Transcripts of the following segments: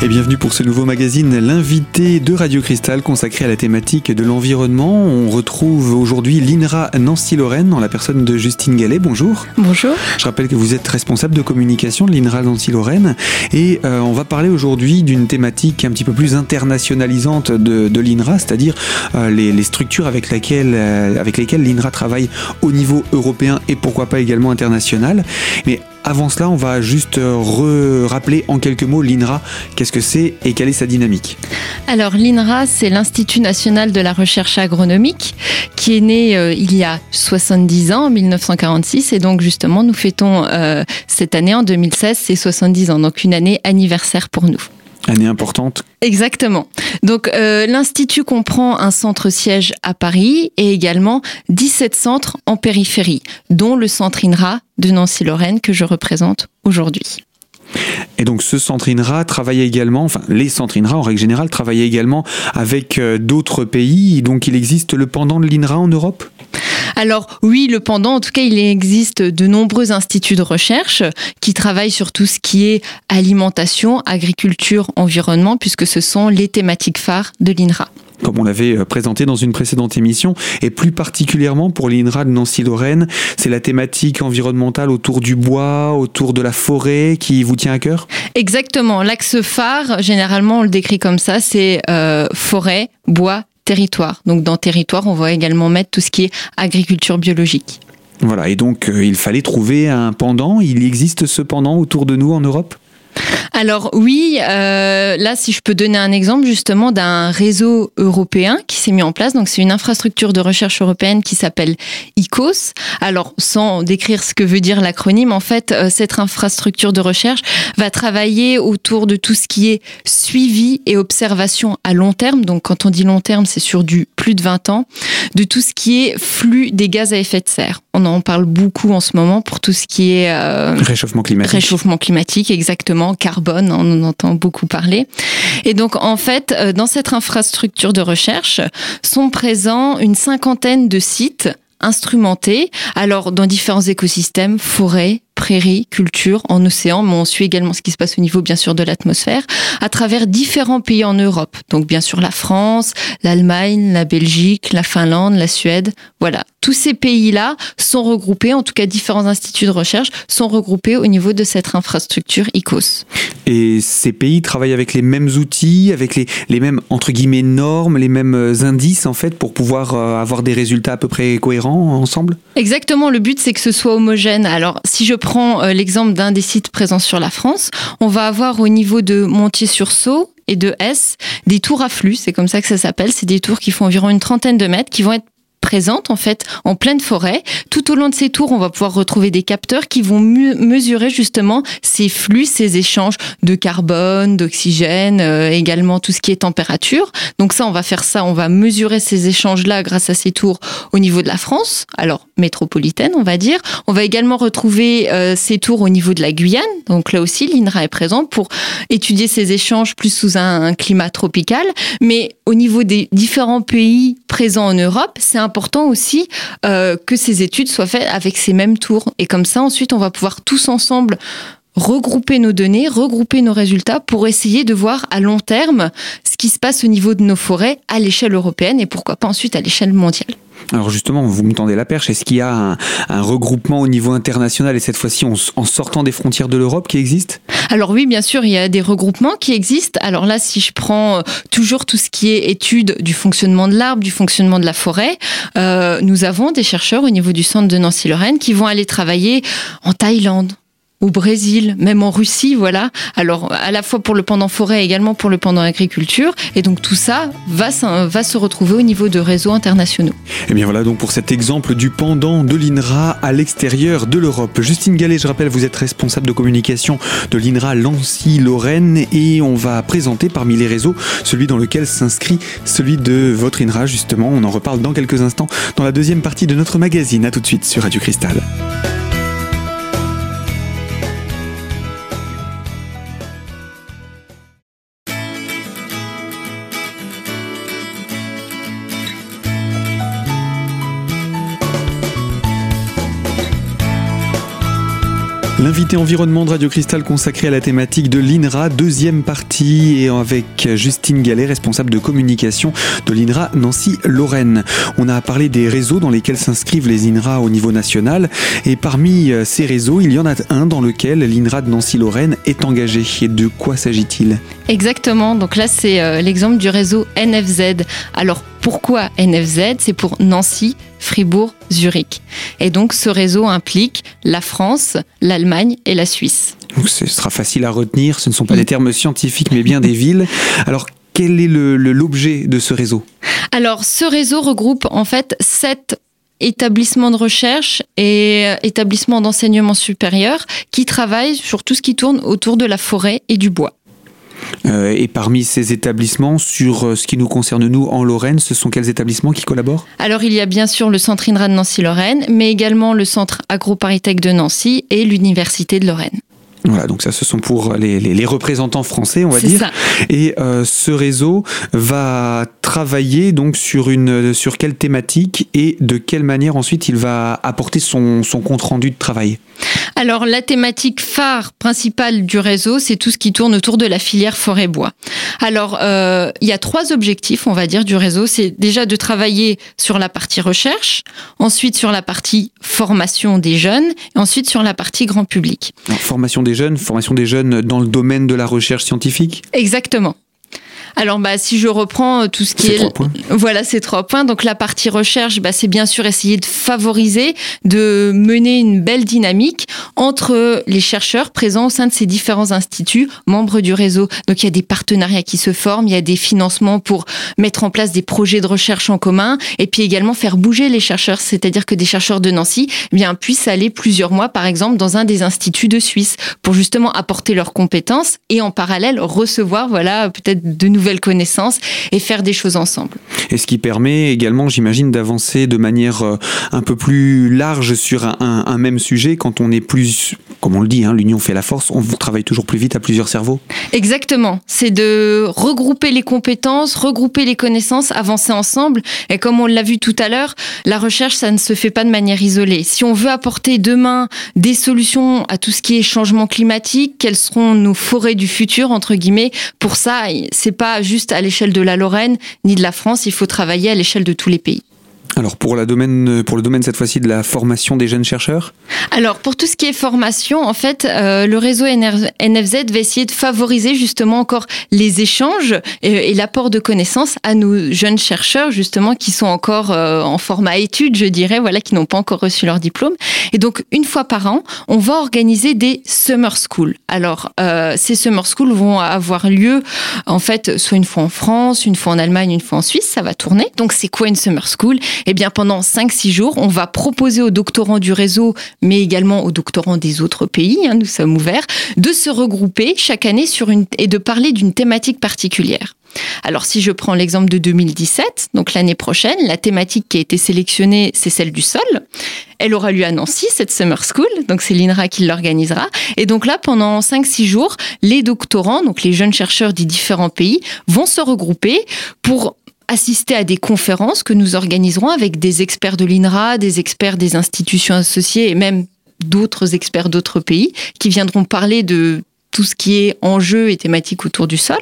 Et bienvenue pour ce nouveau magazine, l'invité de Radio Cristal consacré à la thématique de l'environnement. On retrouve aujourd'hui l'INRA Nancy-Lorraine en la personne de Justine Gallet. Bonjour. Bonjour. Je rappelle que vous êtes responsable de communication de l'INRA Nancy-Lorraine et euh, on va parler aujourd'hui d'une thématique un petit peu plus internationalisante de, de l'INRA, c'est-à-dire euh, les, les, structures avec, laquelle, euh, avec lesquelles l'INRA travaille au niveau européen et pourquoi pas également international. Mais avant cela, on va juste euh, rappeler en quelques mots l'INRA. Qu'est-ce que c'est et quelle est sa dynamique? Alors l'INRA, c'est l'Institut national de la recherche agronomique qui est né euh, il y a 70 ans, en 1946. Et donc justement, nous fêtons euh, cette année, en 2016, c'est 70 ans. Donc une année anniversaire pour nous. Année importante. Exactement. Donc euh, l'Institut comprend un centre-siège à Paris et également 17 centres en périphérie, dont le centre INRA de Nancy-Lorraine que je représente aujourd'hui. Et donc ce centre INRA travaille également, enfin les centres INRA en règle générale travaillent également avec euh, d'autres pays. Donc il existe le pendant de l'INRA en Europe? Alors oui, le pendant, en tout cas, il existe de nombreux instituts de recherche qui travaillent sur tout ce qui est alimentation, agriculture, environnement, puisque ce sont les thématiques phares de l'INRA comme on l'avait euh, présenté dans une précédente émission, et plus particulièrement pour l'INRA de Nancy-Lorraine, c'est la thématique environnementale autour du bois, autour de la forêt qui vous tient à cœur? Exactement. L'axe phare, généralement, on le décrit comme ça, c'est euh, forêt, bois, territoire. Donc dans territoire, on va également mettre tout ce qui est agriculture biologique. Voilà, et donc euh, il fallait trouver un pendant. Il existe ce pendant autour de nous en Europe? Alors oui, euh, là si je peux donner un exemple justement d'un réseau européen qui s'est mis en place, donc c'est une infrastructure de recherche européenne qui s'appelle ICOS. Alors sans décrire ce que veut dire l'acronyme, en fait euh, cette infrastructure de recherche va travailler autour de tout ce qui est suivi et observation à long terme. Donc quand on dit long terme, c'est sur du plus de 20 ans, de tout ce qui est flux des gaz à effet de serre. On en parle beaucoup en ce moment pour tout ce qui est euh, réchauffement climatique. Réchauffement climatique, exactement, carbone, on en entend beaucoup parler. Et donc en fait, euh, dans cette infrastructure de recherche sont présents une cinquantaine de sites instrumentés, alors dans différents écosystèmes, forêts, prairies, culture, en océan, mais on suit également ce qui se passe au niveau bien sûr de l'atmosphère, à travers différents pays en Europe. Donc bien sûr la France, l'Allemagne, la Belgique, la Finlande, la Suède. Voilà, tous ces pays-là sont regroupés, en tout cas différents instituts de recherche sont regroupés au niveau de cette infrastructure ICOS. Et ces pays travaillent avec les mêmes outils, avec les, les mêmes entre guillemets normes, les mêmes euh, indices en fait pour pouvoir euh, avoir des résultats à peu près cohérents ensemble? Exactement, le but c'est que ce soit homogène. Alors si je prends euh, l'exemple d'un des sites présents sur la France, on va avoir au niveau de Montier-sur-Sault et de S des tours à flux, c'est comme ça que ça s'appelle, c'est des tours qui font environ une trentaine de mètres, qui vont être présente en fait en pleine forêt. Tout au long de ces tours, on va pouvoir retrouver des capteurs qui vont mesurer justement ces flux, ces échanges de carbone, d'oxygène, euh, également tout ce qui est température. Donc ça, on va faire ça, on va mesurer ces échanges-là grâce à ces tours au niveau de la France, alors métropolitaine, on va dire. On va également retrouver euh, ces tours au niveau de la Guyane. Donc là aussi, l'INRA est présent pour étudier ces échanges plus sous un, un climat tropical. Mais au niveau des différents pays présents en Europe, c'est important important aussi euh, que ces études soient faites avec ces mêmes tours. Et comme ça, ensuite, on va pouvoir tous ensemble regrouper nos données, regrouper nos résultats pour essayer de voir à long terme ce qui se passe au niveau de nos forêts à l'échelle européenne et pourquoi pas ensuite à l'échelle mondiale. Alors justement, vous me tendez la perche. Est-ce qu'il y a un, regroupement au niveau international et cette fois-ci en, sortant des frontières de l'Europe qui existe Alors oui, bien sûr, il y a des regroupements qui existent. Alors là, si je prends euh, toujours tout ce qui est étude du fonctionnement de l'arbre, du fonctionnement de la forêt, euh, nous avons des chercheurs au niveau du centre de Nancy-Lorraine qui vont aller travailler en Thaïlande, au Brésil, même en Russie, voilà. Alors à la fois pour le pendant forêt, également pour le pendant agriculture, et donc tout ça va, se retrouver au niveau de réseaux internationaux. Et eh bien voilà donc pour cet exemple du pendant de l'INRA à l'extérieur de l'Europe. Justine Gallet, je rappelle, vous êtes responsable de communication de l'INRA Lancy-Lorraine, et on va présenter parmi les réseaux celui dans lequel s'inscrit celui de votre INRA justement. On en reparle dans quelques instants dans la deuxième partie de notre magazine. À tout de suite sur Radio Cristal. L'invité environnement de Radio Cristal consacré à la thématique de l'INRA, deuxième partie, et avec Justine Gallet, responsable de communication de l'INRA Nancy-Lorraine. On a parlé des réseaux dans lesquels s'inscrivent les INRA au niveau national, et parmi euh, ces réseaux, il y en a un dans lequel l'INRA de Nancy-Lorraine est engagé. Et de quoi s'agit-il? Exactement, donc là c'est euh, l'exemple du réseau NFZ. Alors pourquoi NFZ C'est pour Nancy, Fribourg, Zurich. Et donc ce réseau implique la France, l'Allemagne et la Suisse. Donc ce sera facile à retenir, ce ne sont pas des termes scientifiques mais bien des villes. Alors quel est l'objet de ce réseau? Alors ce réseau regroupe en fait sept établissements de recherche et euh, établissements d'enseignement supérieur qui travaillent sur tout ce qui tourne autour de la forêt et du bois. Euh, et parmi ces établissements, sur euh, ce qui nous concerne nous en Lorraine, ce sont quels établissements qui collaborent? Alors il y a bien sûr le Centre INRA de Nancy-Lorraine, mais également le Centre AgroParisTech de Nancy et l'Université de Lorraine. Voilà, donc ça, ce sont pour les, les, représentants français, on va dire. Ça. Et euh, ce réseau va travailler donc sur une sur quelle thématique et de quelle manière ensuite il va apporter son, son compte rendu de travail? Alors la thématique phare principale du réseau, c'est tout ce qui tourne autour de la filière forêt-bois. Alors euh, il y a trois objectifs, on va dire, du réseau. C'est déjà de travailler sur la partie recherche, ensuite sur la partie formation des jeunes, et ensuite sur la partie grand public. Alors, formation des formation des jeunes dans le domaine de la recherche scientifique? Exactement. Alors, bah, si je reprends euh, tout ce qui est, voilà, ces trois points. Donc, la partie recherche, bah, c'est bien sûr essayer de favoriser, de mener une belle dynamique entre les chercheurs présents au sein de ces différents instituts, membres du réseau. Donc, il y a des partenariats qui se forment, il y a des financements pour mettre en place des projets de recherche en commun, et puis également faire bouger les chercheurs, c'est-à-dire que des chercheurs de Nancy, eh bien, puissent aller plusieurs mois, par exemple, dans un des instituts de Suisse pour justement apporter leurs compétences et en parallèle recevoir, voilà, peut-être de nouvelles connaissances et faire des choses ensemble. Et ce qui permet également, j'imagine, d'avancer de manière euh, un peu plus large sur un, même sujet quand on est plus, comme on le dit, hein, l'union fait la force, on travaille toujours plus vite à plusieurs cerveaux. Exactement, c'est de regrouper les compétences, regrouper les connaissances, avancer ensemble. Et comme on l'a vu tout à l'heure, la recherche, ça ne se fait pas de manière isolée. Si on veut apporter demain des solutions à tout ce qui est changement climatique, quelles seront nos forêts du futur, entre guillemets, pour ça, c'est pas juste à l'échelle de la Lorraine ni de la France, il faut travailler à l'échelle de tous les pays. Alors pour, le domaine cette fois-ci de la formation des jeunes chercheurs Alors pour tout ce qui est formation, en fait, euh, le réseau NFZ va essayer de favoriser justement encore les échanges et, l'apport de connaissances à nos jeunes chercheurs justement qui sont encore euh, en format études, je dirais, voilà, qui n'ont pas encore reçu leur diplôme. Et donc une fois par an, on va organiser des summer schools. Alors euh, ces summer schools vont avoir lieu en fait soit une fois en France, une fois en Allemagne, une fois en Suisse, ça va tourner. Donc c'est quoi une summer school? Eh bien, pendant 5-6 jours, on va proposer aux doctorants du réseau, mais également aux doctorants des autres pays, hein, nous sommes ouverts, de se regrouper chaque année sur une, et de parler d'une thématique particulière. Alors si je prends l'exemple de 2017, donc l'année prochaine, la thématique qui a été sélectionnée, c'est celle du sol. Elle aura lieu à Nancy, cette Summer School, donc c'est l'INRA qui l'organisera. Et donc là, pendant 5-6 jours, les doctorants, donc les jeunes chercheurs des différents pays, vont se regrouper pour assister à des conférences que nous organiserons avec des experts de l'INRA, des experts des institutions associées et même d'autres experts d'autres pays qui viendront parler de tout ce qui est enjeu et thématique autour du sol.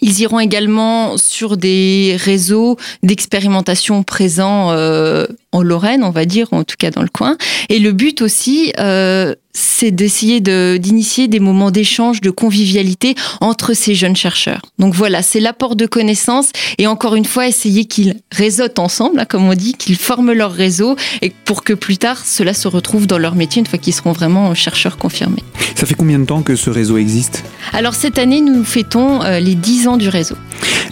Ils iront également sur des réseaux d'expérimentation présents euh, en Lorraine, on va dire, en tout cas dans le coin. Et le but aussi, euh, c'est d'essayer d'initier des moments d'échange, de convivialité entre ces jeunes chercheurs. Donc voilà, c'est l'apport de connaissances et encore une fois, essayer qu'ils réseautent ensemble, hein, comme on dit, qu'ils forment leur réseau et pour que plus tard, cela se retrouve dans leur métier une fois qu'ils seront vraiment chercheurs confirmés. Ça fait combien de temps que ce réseau existe? Alors cette année, nous fêtons euh, les 10 ans du réseau.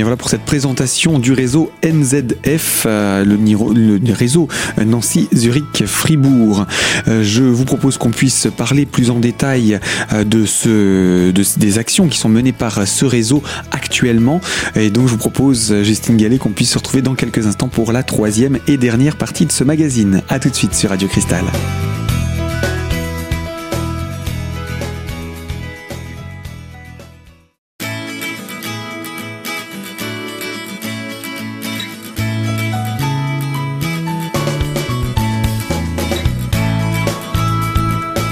Bien voilà pour cette présentation du réseau NZF, euh, le, réseau Nancy-Zurich-Fribourg. Euh, je vous propose qu'on puisse parler plus en détail euh, de, des actions qui sont menées par ce réseau actuellement. Et donc je vous propose, Justine Gallet, qu'on puisse se retrouver dans quelques instants pour la troisième et dernière partie de ce magazine. A tout de suite sur Radio Cristal.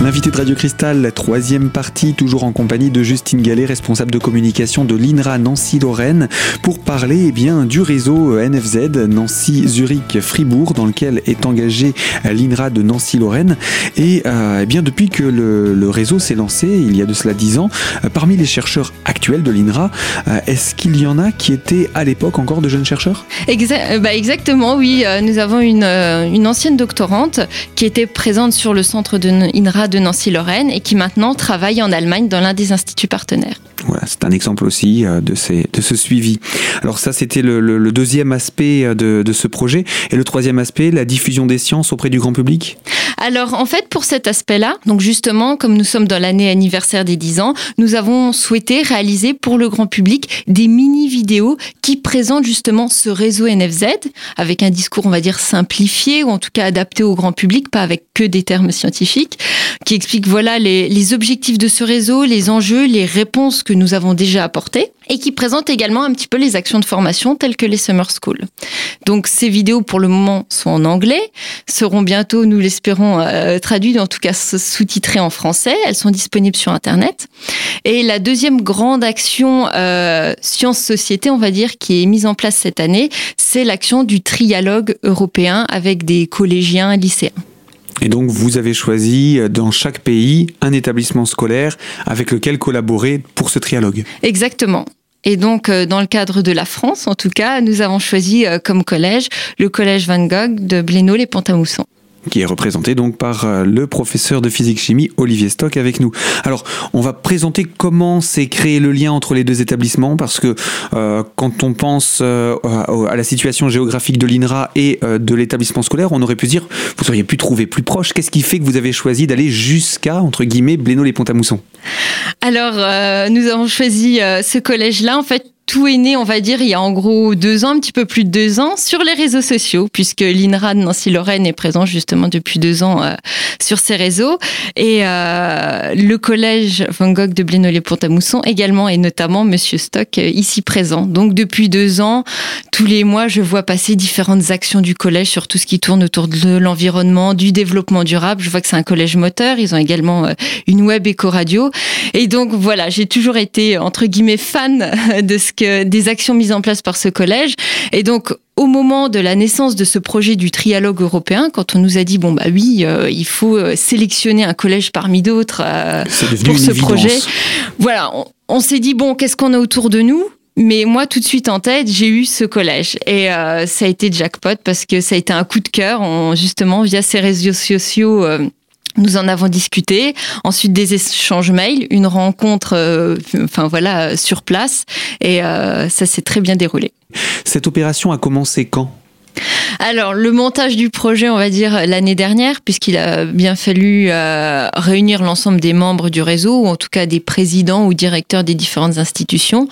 L'invité de Radio Cristal, troisième partie, toujours en compagnie de Justine Gallet, responsable de communication de l'INRA Nancy-Lorraine, pour parler eh bien, du réseau NFZ Nancy-Zurich-Fribourg, dans lequel est engagé l'INRA de Nancy-Lorraine. Et euh, eh bien, depuis que le, réseau s'est lancé, il y a de cela dix ans, euh, parmi les chercheurs actuels de l'INRA, euh, est-ce qu'il y en a qui étaient à l'époque encore de jeunes chercheurs? Bah, Exactement, oui. Nous avons une, une ancienne doctorante qui était présente sur le centre de INRA de Nancy-Lorraine et qui maintenant travaille en Allemagne dans l'un des instituts partenaires. Voilà, c'est un exemple aussi euh, de, ces, de ce suivi. Alors ça, c'était le, deuxième aspect euh, de, de, ce projet. Et le troisième aspect, la diffusion des sciences auprès du grand public? Alors en fait, pour cet aspect-là, donc justement, comme nous sommes dans l'année anniversaire des 10 ans, nous avons souhaité réaliser pour le grand public des mini-vidéos qui présentent justement ce réseau NFZ avec un discours, on va dire, simplifié ou en tout cas adapté au grand public, pas avec que des termes scientifiques, qui explique voilà les objectifs de ce réseau, les enjeux, les réponses que nous avons déjà apportées et qui présente également un petit peu les actions de formation telles que les Summer School. Donc ces vidéos pour le moment sont en anglais, seront bientôt, nous l'espérons, euh, traduites, en tout cas sous-titrées en français. Elles sont disponibles sur Internet. Et la deuxième grande action euh, science-société, on va dire, qui est mise en place cette année, c'est l'action du trialogue européen avec des collégiens lycéens. Et donc, vous avez choisi euh, dans chaque pays un établissement scolaire avec lequel collaborer pour ce trialogue. Exactement. Et donc, euh, dans le cadre de la France, en tout cas, nous avons choisi euh, comme collège le collège Van Gogh de Blénaud-les-Pont-à-Mousson qui est représenté donc par euh, le professeur de physique-chimie Olivier Stock avec nous. Alors, on va présenter comment s'est créé le lien entre les deux établissements parce que euh, quand on pense euh, à la situation géographique de l'INRA et de l'établissement scolaire, on aurait pu dire vous auriez pu trouver plus proche. Qu'est-ce qui fait que vous avez choisi d'aller jusqu'à entre guillemets Blénaud-les-Pont-à-Mousson Alors, nous avons choisi ce collège-là en fait tout est né, on va dire, il y a en gros deux ans, un petit peu plus de deux ans, sur les réseaux sociaux, puisque l'INRA de Nancy-Lorraine est présent justement depuis deux ans euh, sur ces réseaux. Et euh, le collège Van Gogh de Blénolé-Pont-à-Mousson également, et notamment Monsieur Stock, euh, ici présent. Donc depuis deux ans, tous les mois, je vois passer différentes actions du collège sur tout ce qui tourne autour de l'environnement, du développement durable. Je vois que c'est un collège moteur. Ils ont également une web éco-radio. Et donc voilà, j'ai toujours été, entre guillemets, fan de ce des actions mises en place par ce collège. Et donc, au moment de la naissance de ce projet du trialogue européen, quand on nous a dit bon bah oui, euh, il faut euh, sélectionner un collège parmi d'autres euh, pour ce projet, voilà, on, s'est dit bon qu'est-ce qu'on a autour de nous? Mais moi, tout de suite en tête, j'ai eu ce collège. Et ça a été jackpot parce que ça a été un coup de cœur, justement, via ces réseaux sociaux. Nous en avons discuté. Ensuite, des échanges mails, une rencontre, euh, enfin voilà, sur place, et euh, ça s'est très bien déroulé. Cette opération a commencé quand? Alors, le montage du projet, on va dire l'année dernière, puisqu'il a bien fallu euh, réunir l'ensemble des membres du réseau, ou en tout cas des présidents ou directeurs des différentes institutions,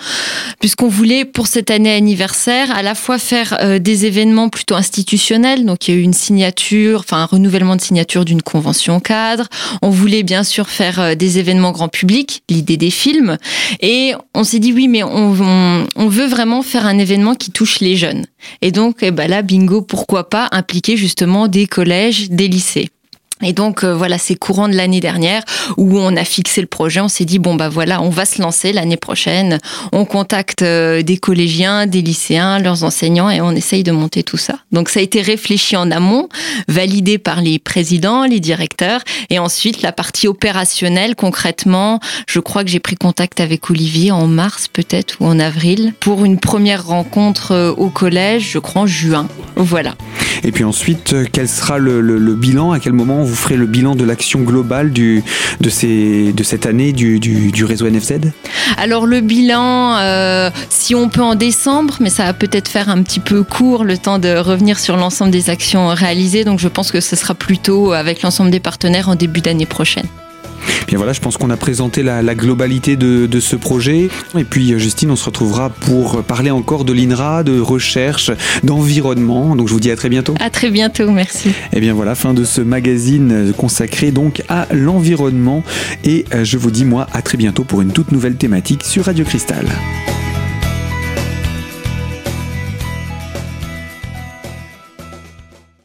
puisqu'on voulait pour cette année anniversaire à la fois faire euh, des événements plutôt institutionnels, donc il y a eu une signature, enfin un renouvellement de signature d'une convention cadre. On voulait bien sûr faire euh, des événements grand public, l'idée des films, et on s'est dit oui, mais on, on, veut vraiment faire un événement qui touche les jeunes. Et donc, eh ben là, bingo, pourquoi pas impliquer justement des collèges, des lycées. Et donc euh, voilà, c'est courant de l'année dernière où on a fixé le projet. On s'est dit bon bah voilà, on va se lancer l'année prochaine. On contacte euh, des collégiens, des lycéens, leurs enseignants et on essaye de monter tout ça. Donc ça a été réfléchi en amont, validé par les présidents, les directeurs et ensuite la partie opérationnelle concrètement. Je crois que j'ai pris contact avec Olivier en mars peut-être ou en avril pour une première rencontre euh, au collège. Je crois en juin. Voilà. Et puis ensuite, quel sera le, le bilan? À quel moment vous ferez le bilan de l'action globale de, cette année du, du, réseau NFZ Alors le bilan, euh, si on peut en décembre, mais ça va peut-être faire un petit peu court le temps de revenir sur l'ensemble des actions réalisées, donc je pense que ce sera plutôt avec l'ensemble des partenaires en début d'année prochaine. Bien voilà, je pense qu'on a présenté la, globalité de, ce projet. Et puis euh, Justine, on se retrouvera pour parler encore de l'INRA, de recherche, d'environnement. Donc je vous dis à très bientôt. À très bientôt, merci. Et bien voilà, fin de ce magazine consacré donc à l'environnement. Et euh, je vous dis moi à très bientôt pour une toute nouvelle thématique sur Radio Cristal.